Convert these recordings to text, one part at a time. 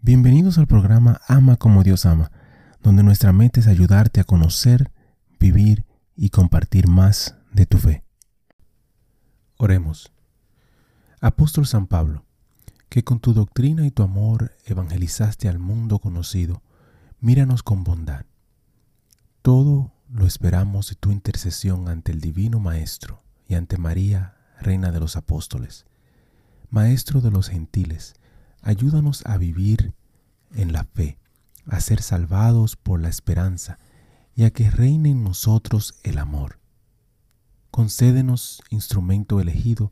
Bienvenidos al programa Ama como Dios ama, donde nuestra meta es ayudarte a conocer, vivir y compartir más de tu fe. Oremos. Apóstol San Pablo, que con tu doctrina y tu amor evangelizaste al mundo conocido, míranos con bondad. Todo lo esperamos de tu intercesión ante el Divino Maestro y ante María, Reina de los Apóstoles. Maestro de los gentiles, ayúdanos a vivir en la fe, a ser salvados por la esperanza y a que reine en nosotros el amor. Concédenos, instrumento elegido,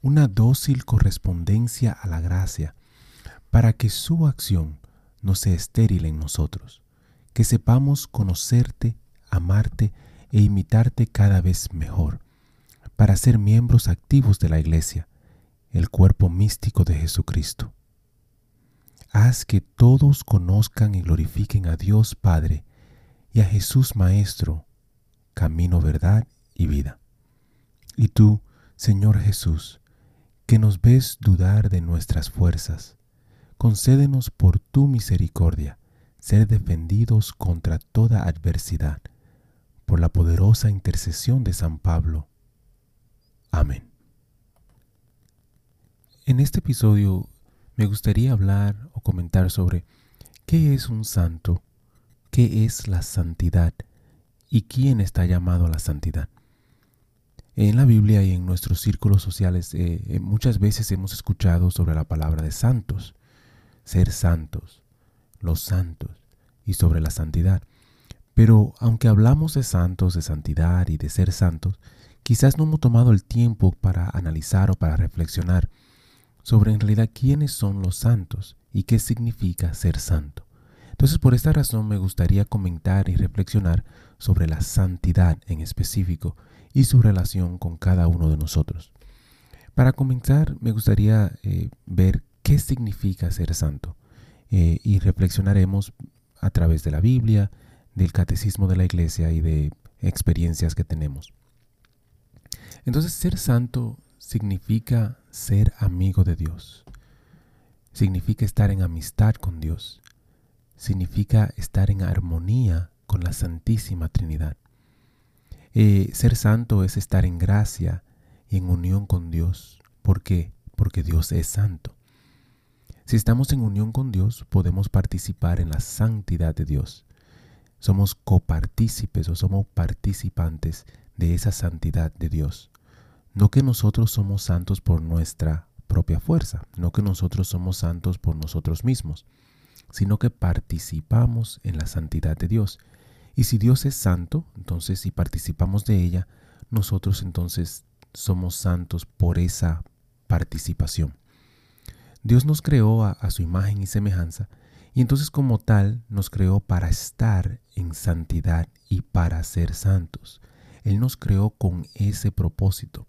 una dócil correspondencia a la gracia, para que su acción no sea estéril en nosotros, que sepamos conocerte, amarte e imitarte cada vez mejor, para ser miembros activos de la Iglesia, el cuerpo místico de Jesucristo. Haz que todos conozcan y glorifiquen a Dios Padre y a Jesús Maestro, camino, verdad y vida. Y tú, Señor Jesús, que nos ves dudar de nuestras fuerzas, concédenos por tu misericordia ser defendidos contra toda adversidad, por la poderosa intercesión de San Pablo. Amén. En este episodio me gustaría hablar o comentar sobre qué es un santo, qué es la santidad y quién está llamado a la santidad. En la Biblia y en nuestros círculos sociales eh, eh, muchas veces hemos escuchado sobre la palabra de santos, ser santos, los santos y sobre la santidad. Pero aunque hablamos de santos, de santidad y de ser santos, quizás no hemos tomado el tiempo para analizar o para reflexionar sobre en realidad quiénes son los santos y qué significa ser santo. Entonces por esta razón me gustaría comentar y reflexionar sobre la santidad en específico y su relación con cada uno de nosotros. Para comenzar me gustaría eh, ver qué significa ser santo eh, y reflexionaremos a través de la Biblia, del catecismo de la iglesia y de experiencias que tenemos. Entonces ser santo significa ser amigo de Dios. Significa estar en amistad con Dios. Significa estar en armonía con la Santísima Trinidad. Eh, ser santo es estar en gracia y en unión con Dios. ¿Por qué? Porque Dios es santo. Si estamos en unión con Dios, podemos participar en la santidad de Dios. Somos copartícipes o somos participantes de esa santidad de Dios. No que nosotros somos santos por nuestra propia fuerza, no que nosotros somos santos por nosotros mismos, sino que participamos en la santidad de Dios. Y si Dios es santo, entonces si participamos de ella, nosotros entonces somos santos por esa participación. Dios nos creó a, su imagen y semejanza, y entonces como tal nos creó para estar en santidad y para ser santos. Él nos creó con ese propósito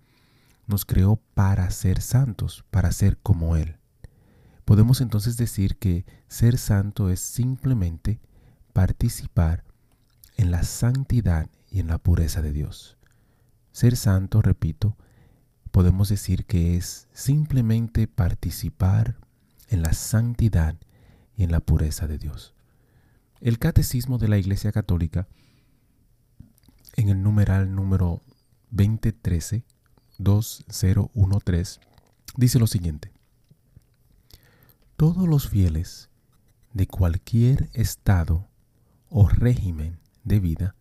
nos creó para ser santos, para ser como Él. Podemos entonces decir que ser santo es simplemente participar en la santidad y en la pureza de Dios. Ser santo, repito, podemos decir que es simplemente participar en la santidad y en la pureza de Dios. El catecismo de la Iglesia Católica, en el numeral número 2013, 2013, dice lo siguiente. Todos los fieles de cualquier estado o régimen de vida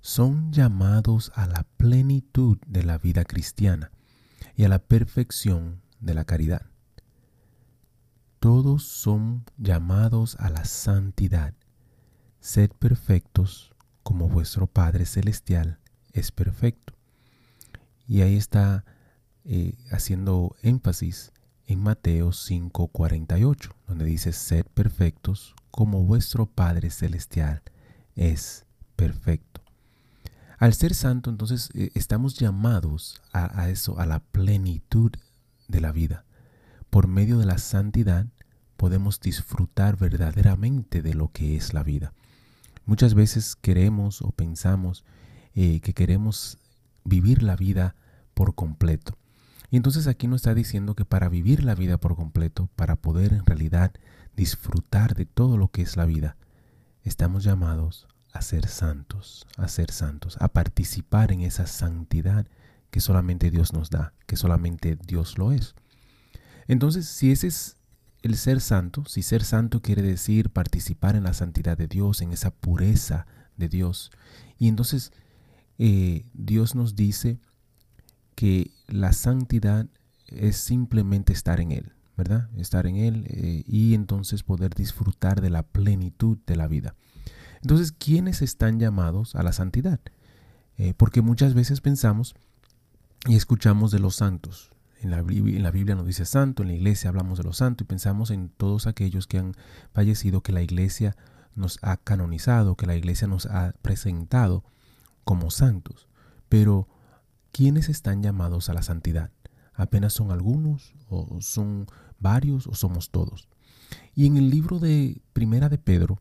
son llamados a la plenitud de la vida cristiana y a la perfección de la caridad. Todos son llamados a la santidad. Sed perfectos como vuestro Padre Celestial es perfecto. Y ahí está eh, haciendo énfasis en Mateo 5:48, donde dice, sed perfectos como vuestro Padre Celestial es perfecto. Al ser santo, entonces eh, estamos llamados a, eso, a la plenitud de la vida. Por medio de la santidad podemos disfrutar verdaderamente de lo que es la vida. Muchas veces queremos o pensamos eh, que queremos vivir la vida por completo. Y entonces aquí nos está diciendo que para vivir la vida por completo, para poder en realidad disfrutar de todo lo que es la vida, estamos llamados a ser santos, a ser santos, a participar en esa santidad que solamente Dios nos da, que solamente Dios lo es. Entonces, si ese es el ser santo, si ser santo quiere decir participar en la santidad de Dios, en esa pureza de Dios, y entonces eh, Dios nos dice que la santidad es simplemente estar en Él, ¿verdad? Estar en Él eh, y entonces poder disfrutar de la plenitud de la vida. Entonces, ¿quiénes están llamados a la santidad? Eh, porque muchas veces pensamos y escuchamos de los santos. En la, en la, Biblia nos dice santo, en la iglesia hablamos de los santos y pensamos en todos aquellos que han fallecido, que la iglesia nos ha canonizado, que la iglesia nos ha presentado como santos. Pero, ¿quiénes están llamados a la santidad? ¿Apenas son algunos o son varios o somos todos? Y en el libro de Primera de Pedro,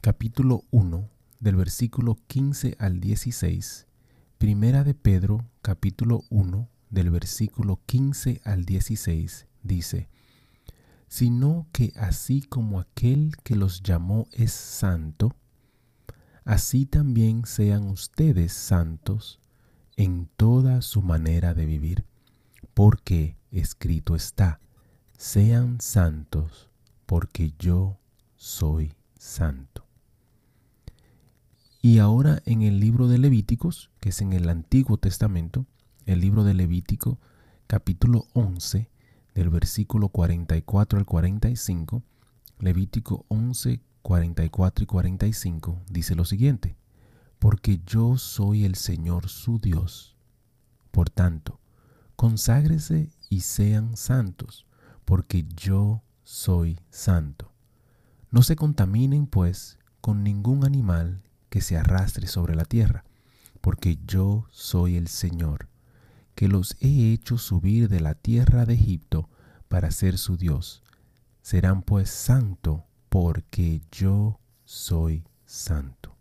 capítulo 1, del versículo 15 al 16, Primera de Pedro, capítulo 1, del versículo 15 al 16, dice, sino que así como aquel que los llamó es santo, así también sean ustedes santos en toda su manera de vivir, porque escrito está, sean santos, porque yo soy santo. Y ahora en el libro de Levíticos, que es en el Antiguo Testamento, el libro de Levítico, capítulo 11, del versículo 44 al 45, Levítico 11, 44 y 45, dice lo siguiente, porque yo soy el Señor su Dios. Por tanto, conságrese y sean santos, porque yo soy santo. No se contaminen, pues, con ningún animal que se arrastre sobre la tierra, porque yo soy el Señor, que los he hecho subir de la tierra de Egipto para ser su Dios. Serán pues santo, porque yo soy santo.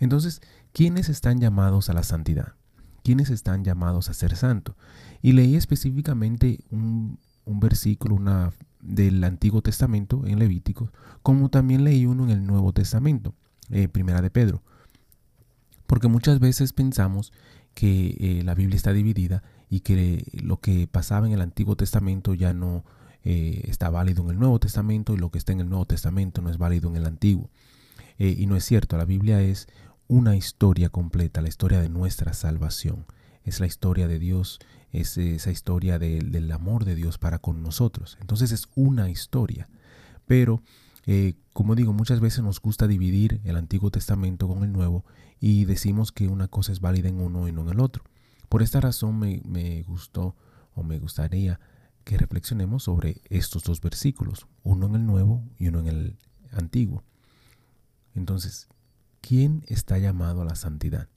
Entonces, ¿quiénes están llamados a la santidad? ¿Quiénes están llamados a ser santo? Y leí específicamente un, versículo una, del Antiguo Testamento en Levítico, como también leí uno en el Nuevo Testamento. Eh, primera de Pedro. Porque muchas veces pensamos que eh, la Biblia está dividida y que lo que pasaba en el Antiguo Testamento ya no eh, está válido en el Nuevo Testamento y lo que está en el Nuevo Testamento no es válido en el Antiguo. y no es cierto, la Biblia es una historia completa, la historia de nuestra salvación. Es la historia de Dios, es esa historia del amor de Dios para con nosotros. Entonces es una historia. Pero eh, como digo, muchas veces nos gusta dividir el Antiguo Testamento con el Nuevo y decimos que una cosa es válida en uno y no en el otro. Por esta razón me, me gustó o me gustaría que reflexionemos sobre estos dos versículos, uno en el Nuevo y uno en el Antiguo. Entonces, ¿quién está llamado a la santidad?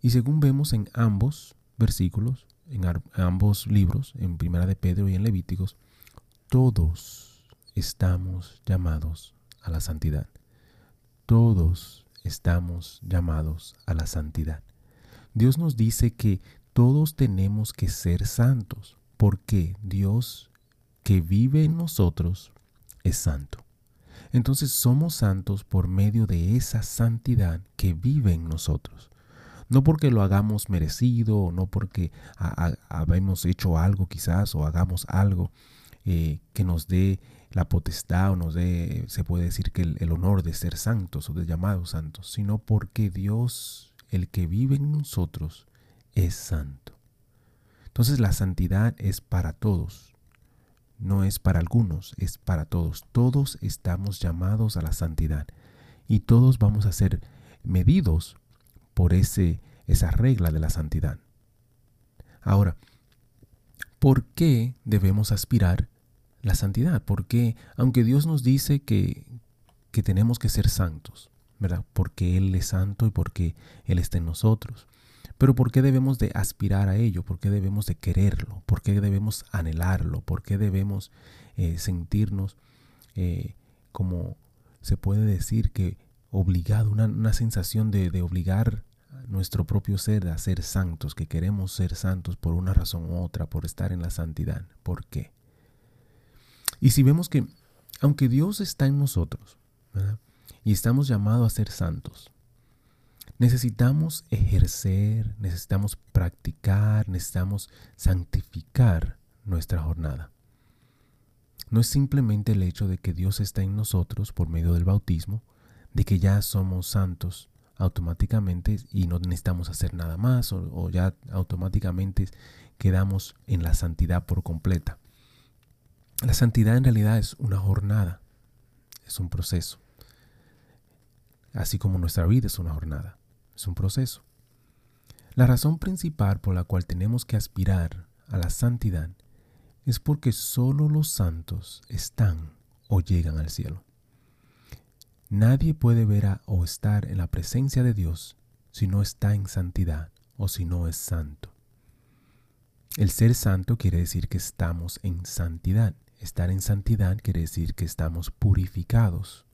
Y según vemos en ambos versículos, en ambos libros, en Primera de Pedro y en Levíticos, todos estamos llamados a la santidad. Todos estamos llamados a la santidad. Dios nos dice que todos tenemos que ser santos, porque Dios que vive en nosotros es santo. Entonces somos santos por medio de esa santidad que vive en nosotros. No porque lo hagamos merecido, o no porque habemos hecho algo quizás o hagamos algo eh, que nos dé la potestad o nos dé, se puede decir que el, honor de ser santos o de llamados santos, sino porque Dios, el que vive en nosotros, es santo. Entonces la santidad es para todos, no es para algunos, es para todos. Todos estamos llamados a la santidad y todos vamos a ser medidos por ese, esa regla de la santidad. Ahora, ¿por qué debemos aspirar la santidad, porque aunque Dios nos dice que, que tenemos que ser santos, ¿verdad? Porque Él es santo y porque Él está en nosotros. Pero ¿por qué debemos de aspirar a ello? ¿Por qué debemos de quererlo? ¿Por qué debemos anhelarlo? ¿Por qué debemos eh, sentirnos eh, como se puede decir que obligado, una, sensación de, de, obligar nuestro propio ser a ser santos, que queremos ser santos por una razón u otra, por estar en la santidad. ¿Por qué? Y si vemos que, aunque Dios está en nosotros, y estamos llamados a ser santos, necesitamos ejercer, necesitamos practicar, necesitamos santificar nuestra jornada. No es simplemente el hecho de que Dios está en nosotros por medio del bautismo, de que ya somos santos automáticamente y no necesitamos hacer nada más o, ya automáticamente quedamos en la santidad por completa. La santidad en realidad es una jornada, es un proceso. Así como nuestra vida es una jornada, es un proceso. La razón principal por la cual tenemos que aspirar a la santidad es porque solo los santos están o llegan al cielo. Nadie puede ver o estar en la presencia de Dios si no está en santidad o si no es santo. El ser santo quiere decir que estamos en santidad. Estar en santidad quiere decir que estamos purificados,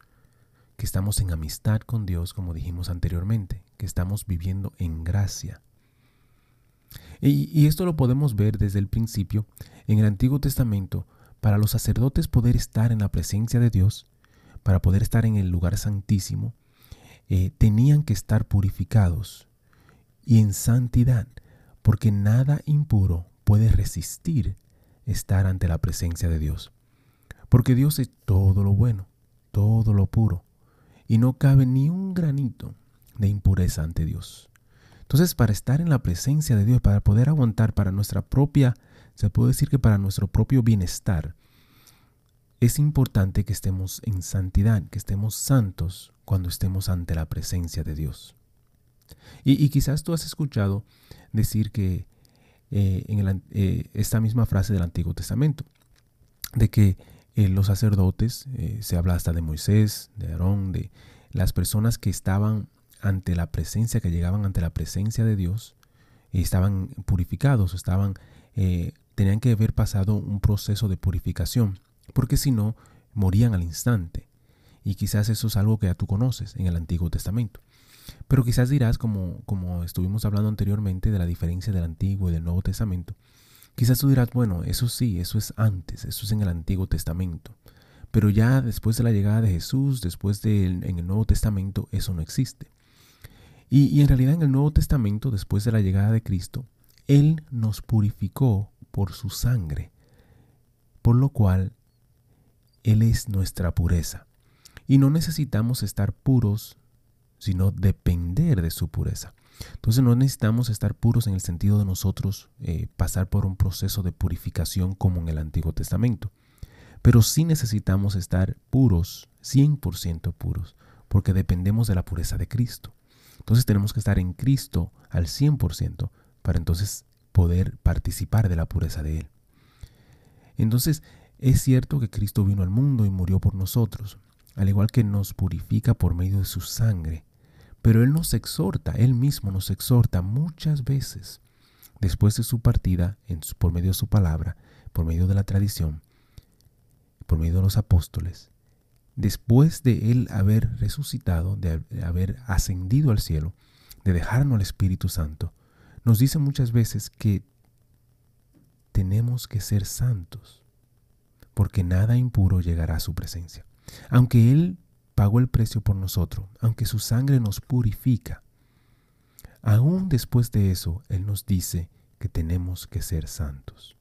que estamos en amistad con Dios, como dijimos anteriormente, que estamos viviendo en gracia. Y, esto lo podemos ver desde el principio en el Antiguo Testamento. Para los sacerdotes poder estar en la presencia de Dios, para poder estar en el lugar santísimo, eh, tenían que estar purificados y en santidad, porque nada impuro puede resistir estar ante la presencia de Dios. Porque Dios es todo lo bueno, todo lo puro, y no cabe ni un granito de impureza ante Dios. Entonces, para estar en la presencia de Dios, para poder aguantar para nuestra propia, se puede decir que para nuestro propio bienestar, es importante que estemos en santidad, que estemos santos cuando estemos ante la presencia de Dios. Y, quizás tú has escuchado decir que eh, en eh, esta misma frase del Antiguo Testamento, de que eh, los sacerdotes, se habla hasta de Moisés, de Aarón, de las personas que estaban ante la presencia, que llegaban ante la presencia de Dios, estaban purificados, estaban, tenían que haber pasado un proceso de purificación porque si no, morían al instante. Y quizás eso es algo que ya tú conoces en el Antiguo Testamento. Pero quizás dirás, como, como estuvimos hablando anteriormente de la diferencia del Antiguo y del Nuevo Testamento, quizás tú dirás, bueno, eso sí, eso es antes, eso es en el Antiguo Testamento. Pero ya después de la llegada de Jesús, después de en el Nuevo Testamento, eso no existe. Y, en realidad en el Nuevo Testamento, después de la llegada de Cristo, Él nos purificó por su sangre, por lo cual él es nuestra pureza. Y no necesitamos estar puros, sino depender de su pureza. Entonces no necesitamos estar puros en el sentido de nosotros eh, pasar por un proceso de purificación como en el Antiguo Testamento. Pero sí necesitamos estar puros, 100% puros, porque dependemos de la pureza de Cristo. Entonces tenemos que estar en Cristo al 100% para entonces poder participar de la pureza de Él. Entonces, es cierto que Cristo vino al mundo y murió por nosotros, al igual que nos purifica por medio de su sangre, pero Él nos exhorta, Él mismo nos exhorta muchas veces, después de su partida, por medio de su palabra, por medio de la tradición, por medio de los apóstoles, después de Él haber resucitado, de haber ascendido al cielo, de dejarnos al Espíritu Santo, nos dice muchas veces que tenemos que ser santos porque nada impuro llegará a su presencia. Aunque Él pagó el precio por nosotros, aunque su sangre nos purifica, aún después de eso, Él nos dice que tenemos que ser santos.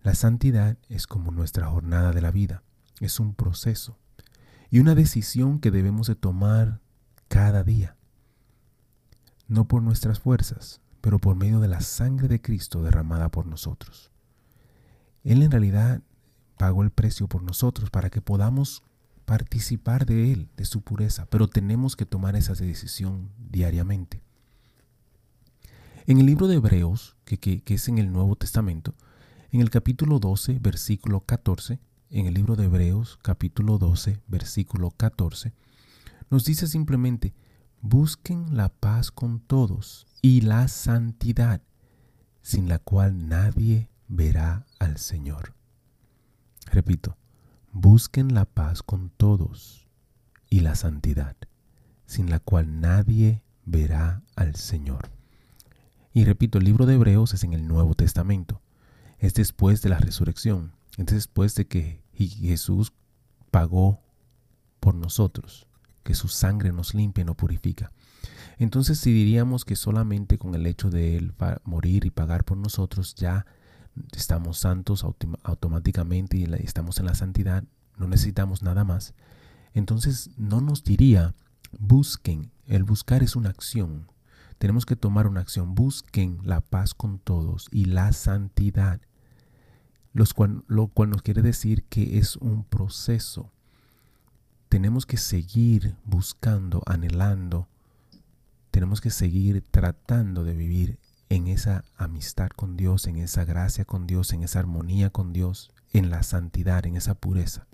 La santidad es como nuestra jornada de la vida, es un proceso y una decisión que debemos de tomar cada día, no por nuestras fuerzas, pero por medio de la sangre de Cristo derramada por nosotros. Él en realidad pagó el precio por nosotros para que podamos participar de Él, de su pureza, pero tenemos que tomar esa decisión diariamente. En el libro de Hebreos, que, es en el Nuevo Testamento, en el capítulo 12, versículo 14, en el libro de Hebreos, capítulo 12, versículo 14, nos dice simplemente, busquen la paz con todos y la santidad, sin la cual nadie verá al Señor. Repito, busquen la paz con todos y la santidad, sin la cual nadie verá al Señor. Y repito, el libro de Hebreos es en el Nuevo Testamento. Es después de la resurrección. Es después de que Jesús pagó por nosotros, que su sangre nos limpia y nos purifica. Entonces, si diríamos que solamente con el hecho de Él morir y pagar por nosotros ya estamos santos automáticamente y estamos en la santidad, no necesitamos nada más, entonces no nos diría busquen. El buscar es una acción. Tenemos que tomar una acción. Busquen la paz con todos y la santidad. Lo cual nos quiere decir que es un proceso. Tenemos que seguir buscando, anhelando. Tenemos que seguir tratando de vivir en esa amistad con Dios, en esa gracia con Dios, en esa armonía con Dios, en la santidad, en esa pureza.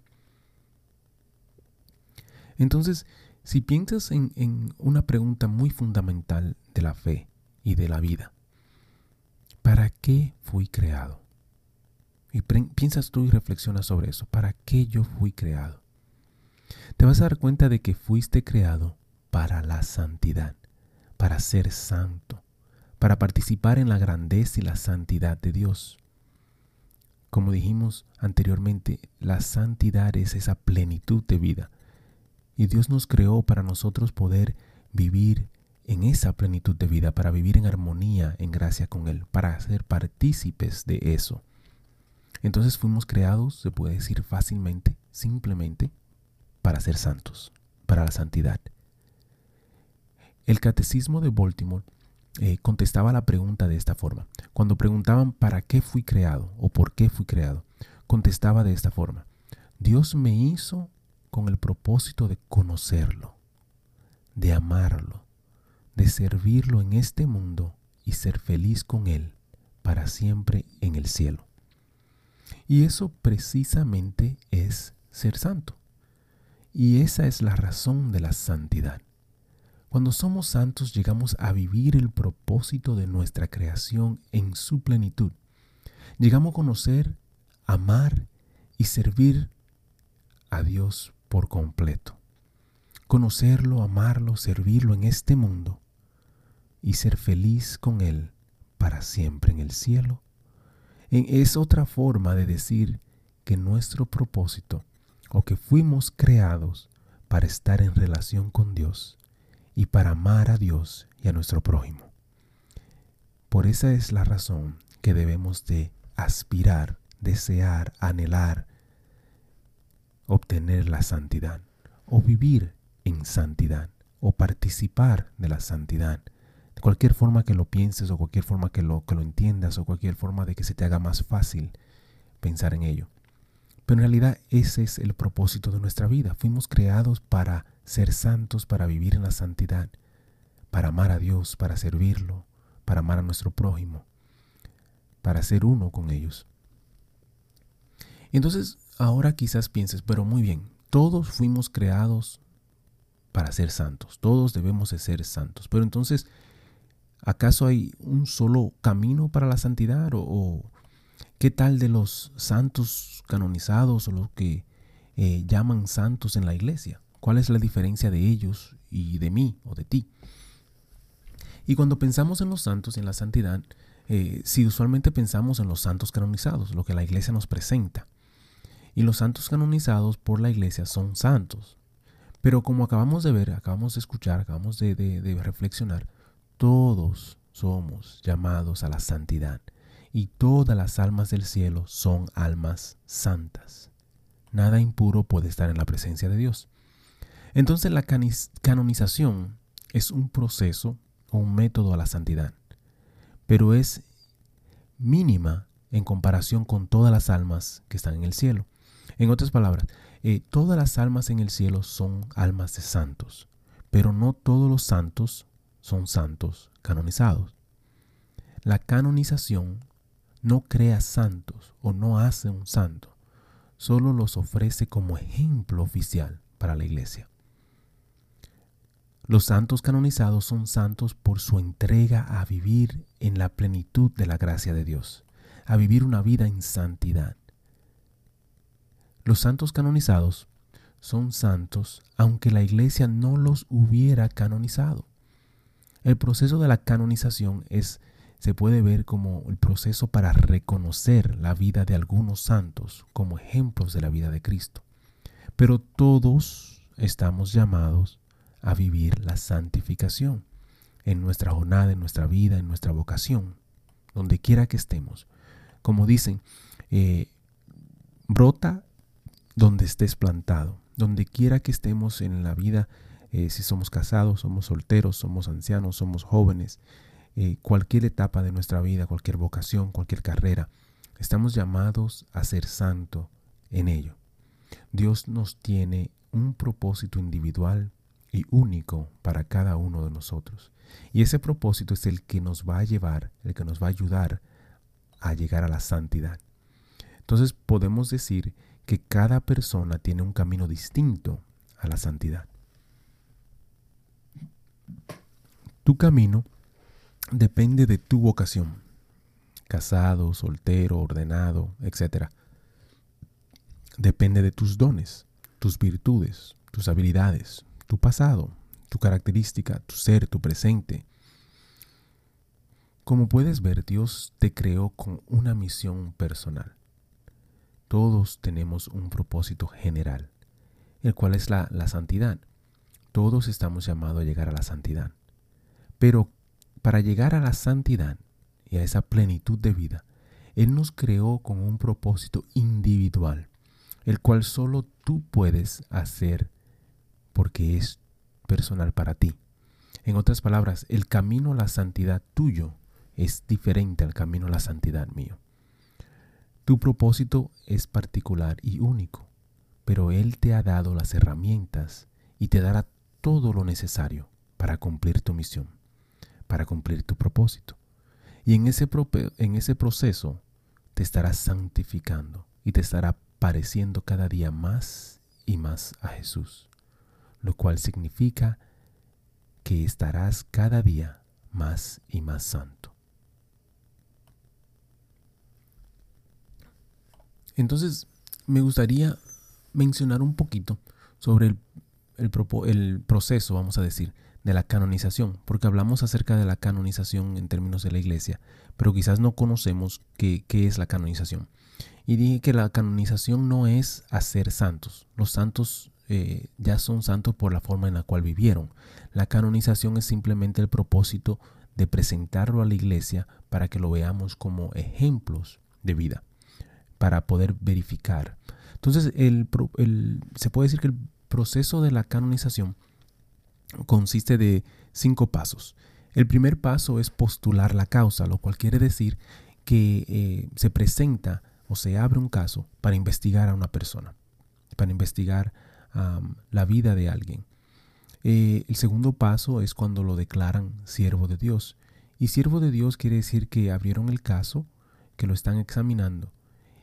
Entonces, si piensas en, una pregunta muy fundamental de la fe y de la vida, ¿para qué fui creado? Y piensas tú y reflexionas sobre eso. ¿Para qué yo fui creado? Te vas a dar cuenta de que fuiste creado para la santidad, para ser santo, para participar en la grandeza y la santidad de Dios. Como dijimos anteriormente, la santidad es esa plenitud de vida y Dios nos creó para nosotros poder vivir en esa plenitud de vida, para vivir en armonía, en gracia con Él, para ser partícipes de eso. Entonces fuimos creados, se puede decir fácilmente, simplemente, para ser santos, para la santidad. El catecismo de Baltimore eh, contestaba la pregunta de esta forma. Cuando preguntaban para qué fui creado o por qué fui creado, contestaba de esta forma. Dios me hizo con el propósito de conocerlo, de amarlo, de servirlo en este mundo y ser feliz con Él para siempre en el cielo. Y eso precisamente es ser santo. Y esa es la razón de la santidad. Cuando somos santos llegamos a vivir el propósito de nuestra creación en su plenitud. Llegamos a conocer, amar y servir a Dios por completo. Conocerlo, amarlo, servirlo en este mundo y ser feliz con Él para siempre en el cielo. Es otra forma de decir que nuestro propósito o que fuimos creados para estar en relación con Dios y para amar a Dios y a nuestro prójimo. Por esa es la razón que debemos de aspirar, desear, anhelar obtener la santidad o vivir en santidad o participar de la santidad. Cualquier forma que lo pienses o cualquier forma que lo, que lo entiendas o cualquier forma de que se te haga más fácil pensar en ello. Pero en realidad ese es el propósito de nuestra vida. Fuimos creados para ser santos, para vivir en la santidad, para amar a Dios, para servirlo, para amar a nuestro prójimo, para ser uno con ellos. Entonces, ahora quizás pienses, pero muy bien, todos fuimos creados para ser santos, todos debemos de ser santos, pero entonces, ¿acaso hay un solo camino para la santidad? ¿O, qué tal de los santos canonizados o los que eh, llaman santos en la iglesia? ¿Cuál es la diferencia de ellos y de mí o de ti? Y cuando pensamos en los santos y en la santidad, eh, si usualmente pensamos en los santos canonizados, lo que la iglesia nos presenta, y los santos canonizados por la iglesia son santos. Pero como acabamos de ver, acabamos de escuchar, acabamos de, reflexionar, todos somos llamados a la santidad y todas las almas del cielo son almas santas. Nada impuro puede estar en la presencia de Dios. Entonces la canonización es un proceso o un método a la santidad, pero es mínima en comparación con todas las almas que están en el cielo. En otras palabras, eh, todas las almas en el cielo son almas de santos, pero no todos los santos son santos canonizados. La canonización no crea santos o no hace un santo, solo los ofrece como ejemplo oficial para la iglesia. Los santos canonizados son santos por su entrega a vivir en la plenitud de la gracia de Dios, a vivir una vida en santidad. Los santos canonizados son santos aunque la iglesia no los hubiera canonizado. El proceso de la canonización es se puede ver como el proceso para reconocer la vida de algunos santos como ejemplos de la vida de Cristo. Pero todos estamos llamados a vivir la santificación en nuestra jornada, en nuestra vida, en nuestra vocación, donde quiera que estemos. Como dicen, eh, brota donde estés plantado, donde quiera que estemos en la vida, eh, si somos casados, somos solteros, somos ancianos, somos jóvenes, eh, cualquier etapa de nuestra vida, cualquier vocación, cualquier carrera, estamos llamados a ser santo en ello. Dios nos tiene un propósito individual y único para cada uno de nosotros. Y ese propósito es el que nos va a llevar, el que nos va a ayudar a llegar a la santidad. Entonces podemos decir que cada persona tiene un camino distinto a la santidad. Tu camino depende de tu vocación, casado, soltero, ordenado, etc. Depende de tus dones, tus virtudes, tus habilidades, tu pasado, tu característica, tu ser, tu presente. Como puedes ver, Dios te creó con una misión personal. Todos tenemos un propósito general, el cual es la, la santidad. Todos estamos llamados a llegar a la santidad. Pero para llegar a la santidad y a esa plenitud de vida, Él nos creó con un propósito individual, el cual solo tú puedes hacer porque es personal para ti. En otras palabras, el camino a la santidad tuyo es diferente al camino a la santidad mío. Tu propósito es particular y único, pero Él te ha dado las herramientas y te dará todo lo necesario para cumplir tu misión para cumplir tu propósito. Y en ese, en ese proceso te estarás santificando y te estará pareciendo cada día más y más a Jesús, lo cual significa que estarás cada día más y más santo. Entonces, me gustaría mencionar un poquito sobre el, el, proceso, vamos a decir, de la canonización, porque hablamos acerca de la canonización en términos de la iglesia, pero quizás no conocemos qué, es la canonización. Y dije que la canonización no es hacer santos. Los santos eh, ya son santos por la forma en la cual vivieron. La canonización es simplemente el propósito de presentarlo a la iglesia para que lo veamos como ejemplos de vida, para poder verificar. Entonces, se puede decir que el proceso de la canonización consiste de cinco pasos. El primer paso es postular la causa, lo cual quiere decir que eh, se presenta o se abre un caso para investigar a una persona, para investigar la vida de alguien. Eh, el segundo paso es cuando lo declaran siervo de Dios. Y siervo de Dios quiere decir que abrieron el caso, que lo están examinando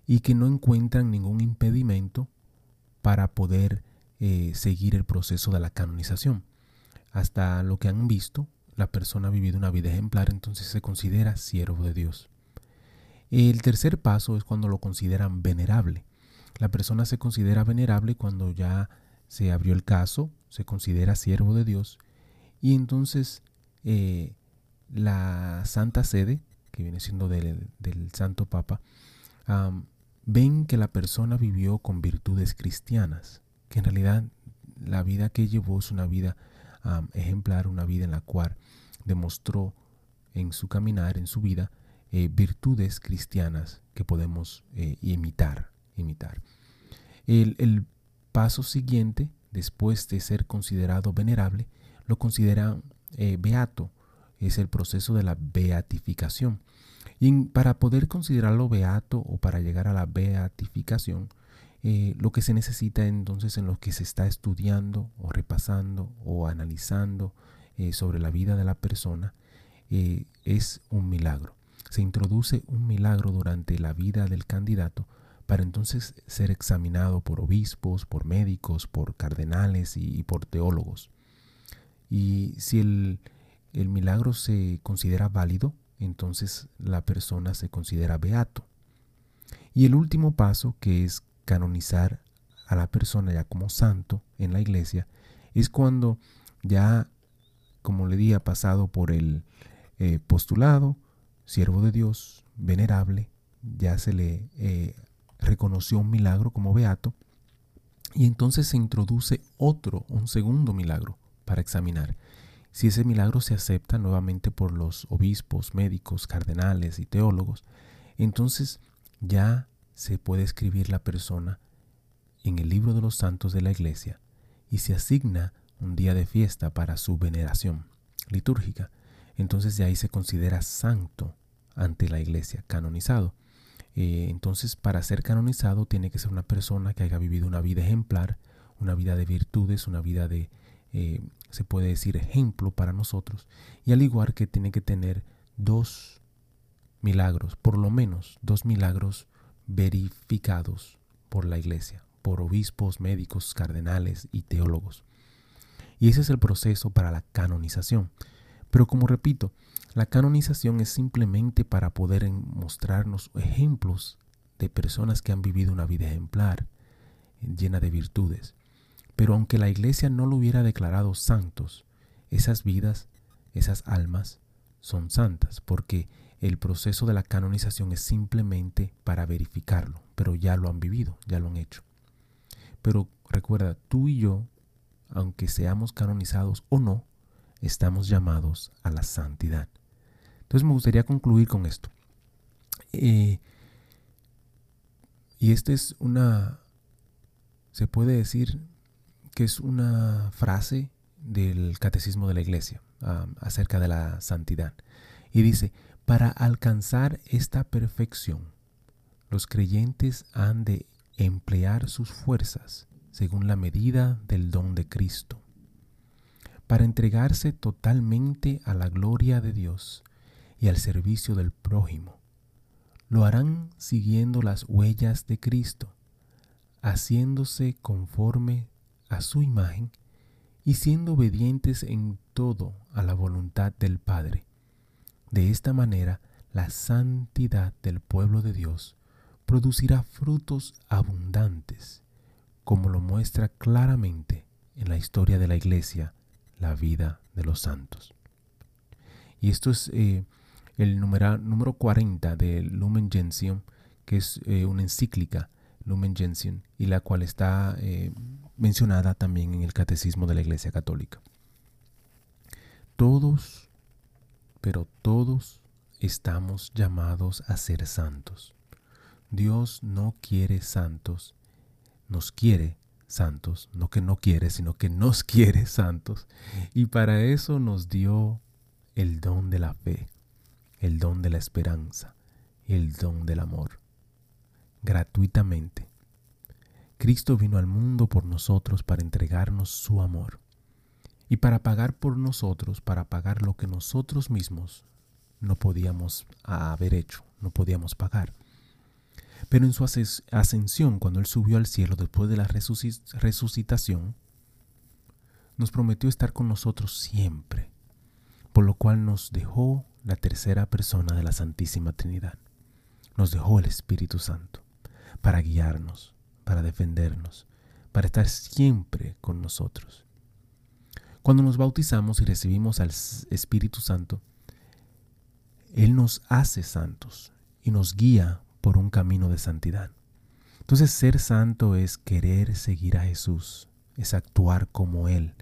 y que no encuentran ningún impedimento para poder eh, seguir el proceso de la canonización hasta lo que han visto, la persona ha vivido una vida ejemplar, entonces se considera siervo de Dios. El tercer paso es cuando lo consideran venerable. La persona se considera venerable cuando ya se abrió el caso, se considera siervo de Dios y entonces eh, la Santa Sede, que viene siendo del, Santo Papa, ven que la persona vivió con virtudes cristianas, que en realidad la vida que llevó es una vida ejemplar, una vida en la cual demostró en su caminar, en su vida, eh, virtudes cristianas que podemos eh, imitar. imitar. El, paso siguiente, después de ser considerado venerable, lo consideran eh, beato. Es el proceso de la beatificación. Y para poder considerarlo beato o para llegar a la beatificación, eh, lo que se necesita entonces en lo que se está estudiando o repasando o analizando eh, sobre la vida de la persona eh, es un milagro. Se introduce un milagro durante la vida del candidato para entonces ser examinado por obispos, por médicos, por cardenales y, por teólogos. Y si el, el milagro se considera válido, entonces la persona se considera beato. Y el último paso, que es canonizar a la persona ya como santo en la iglesia es cuando ya como le di, ha pasado por el eh, postulado, siervo de Dios, venerable, ya se le eh, reconoció un milagro como beato, y entonces se introduce otro, un segundo milagro para examinar. Si ese milagro se acepta nuevamente por los obispos, médicos, cardenales y teólogos, entonces ya se puede escribir la persona en el libro de los santos de la iglesia y se asigna un día de fiesta para su veneración litúrgica. Entonces de ahí se considera santo ante la iglesia, canonizado. Eh, entonces para ser canonizado tiene que ser una persona que haya vivido una vida ejemplar, una vida de virtudes, una vida de, eh, se puede decir, ejemplo para nosotros. Y al igual que tiene que tener dos milagros, por lo menos dos milagros verificados por la iglesia, por obispos, médicos, cardenales y teólogos. Y ese es el proceso para la canonización. Pero como repito, la canonización es simplemente para poder mostrarnos ejemplos de personas que han vivido una vida ejemplar, llena de virtudes. Pero aunque la iglesia no lo hubiera declarado santos, esas vidas, esas almas, son santas, porque el proceso de la canonización es simplemente para verificarlo, pero ya lo han vivido, ya lo han hecho. Pero recuerda, tú y yo, aunque seamos canonizados o no, estamos llamados a la santidad. Entonces me gustaría concluir con esto. Eh, y esta es una, se puede decir que es una frase del catecismo de la iglesia acerca de la santidad. Y dice, para alcanzar esta perfección, los creyentes han de emplear sus fuerzas según la medida del don de Cristo, para entregarse totalmente a la gloria de Dios y al servicio del prójimo. Lo harán siguiendo las huellas de Cristo, haciéndose conforme a su imagen y siendo obedientes en todo a la voluntad del Padre de esta manera, la santidad del pueblo de Dios producirá frutos abundantes, como lo muestra claramente en la historia de la iglesia la vida de los santos. Y esto es eh, el número 40 de Lumen Gentium, que es eh, una encíclica Lumen Gentium, y la cual está eh, mencionada también en el Catecismo de la Iglesia Católica. Todos pero todos estamos llamados a ser santos. Dios no quiere santos, nos quiere santos, no que no quiere, sino que nos quiere santos. Y para eso nos dio el don de la fe, el don de la esperanza el don del amor, gratuitamente. Cristo vino al mundo por nosotros para entregarnos su amor y para pagar por nosotros, para pagar lo que nosotros mismos no podíamos haber hecho, no podíamos pagar. Pero en su ascensión, cuando Él subió al cielo después de la resucitación, nos prometió estar con nosotros siempre, por lo cual nos dejó la tercera persona de la Santísima Trinidad. Nos dejó el Espíritu Santo para guiarnos, para defendernos, para estar siempre con nosotros. Cuando nos bautizamos y recibimos al Espíritu Santo, Él nos hace santos y nos guía por un camino de santidad. Entonces ser santo es querer seguir a Jesús, es actuar como Él,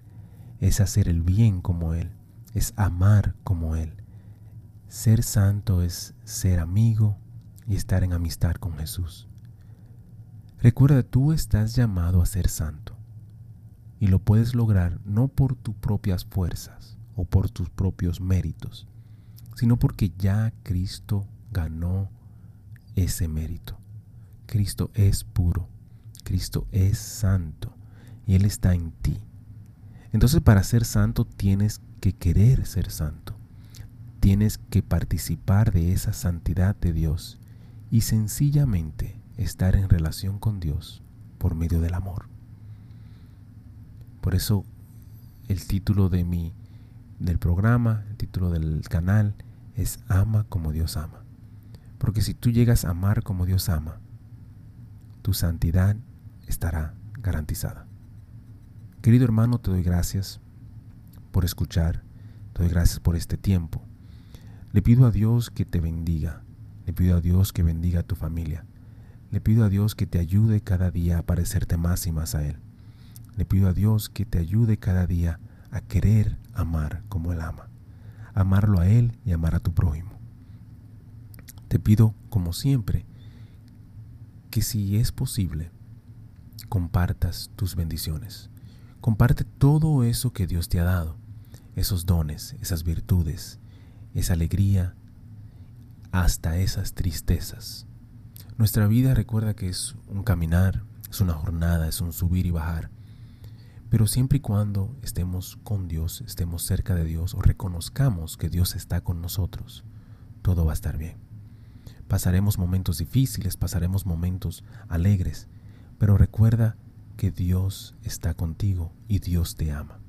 es hacer el bien como Él, es amar como Él. Ser santo es ser amigo y estar en amistad con Jesús. Recuerda, tú estás llamado a ser santo. Y lo puedes lograr no por tus propias fuerzas o por tus propios méritos, sino porque ya Cristo ganó ese mérito. Cristo es puro, Cristo es santo. Y Él está en ti. Entonces para ser santo tienes que querer ser santo, tienes que participar de esa santidad de Dios. Y sencillamente estar en relación con Dios por medio del amor. Por eso el título de mi del programa, el título del canal es Ama como Dios ama. Porque si tú llegas a amar como Dios ama, tu santidad estará garantizada. Querido hermano, te doy gracias por escuchar Te doy gracias por este tiempo. Le pido a Dios que te bendiga. Le pido a Dios que bendiga a tu familia. Le pido a Dios que te ayude cada día a parecerte más y más a Él. Le pido a Dios que te ayude cada día a querer amar como Él ama. Amarlo a Él y amar a tu prójimo. Te pido, como siempre, que si es posible, compartas tus bendiciones. Comparte todo eso que Dios te ha dado, esos dones, esas virtudes, esa alegría, hasta esas tristezas. Nuestra vida recuerda que es un caminar, es una jornada, es un subir y bajar. Pero siempre y cuando estemos con Dios, estemos cerca de Dios o reconozcamos que Dios está con nosotros, todo va a estar bien. Pasaremos momentos difíciles, pasaremos momentos alegres, pero recuerda que Dios está contigo y Dios te ama.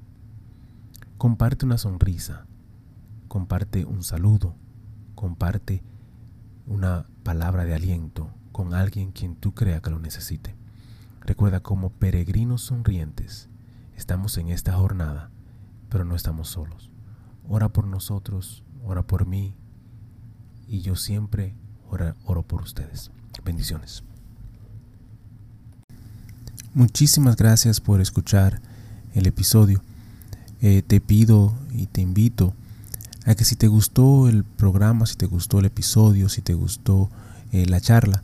Comparte una sonrisa, comparte un saludo, comparte una palabra de aliento con alguien quien tú crea que lo necesite. Recuerda como peregrinos sonrientes, estamos en esta jornada, pero no estamos solos. Ora por nosotros, ora por mí, y yo siempre oro por ustedes. Bendiciones. Muchísimas gracias por escuchar el episodio. Eh, te pido y te invito a que si te gustó el programa, si te gustó el episodio, si te gustó eh, la charla,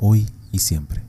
hoy y siempre.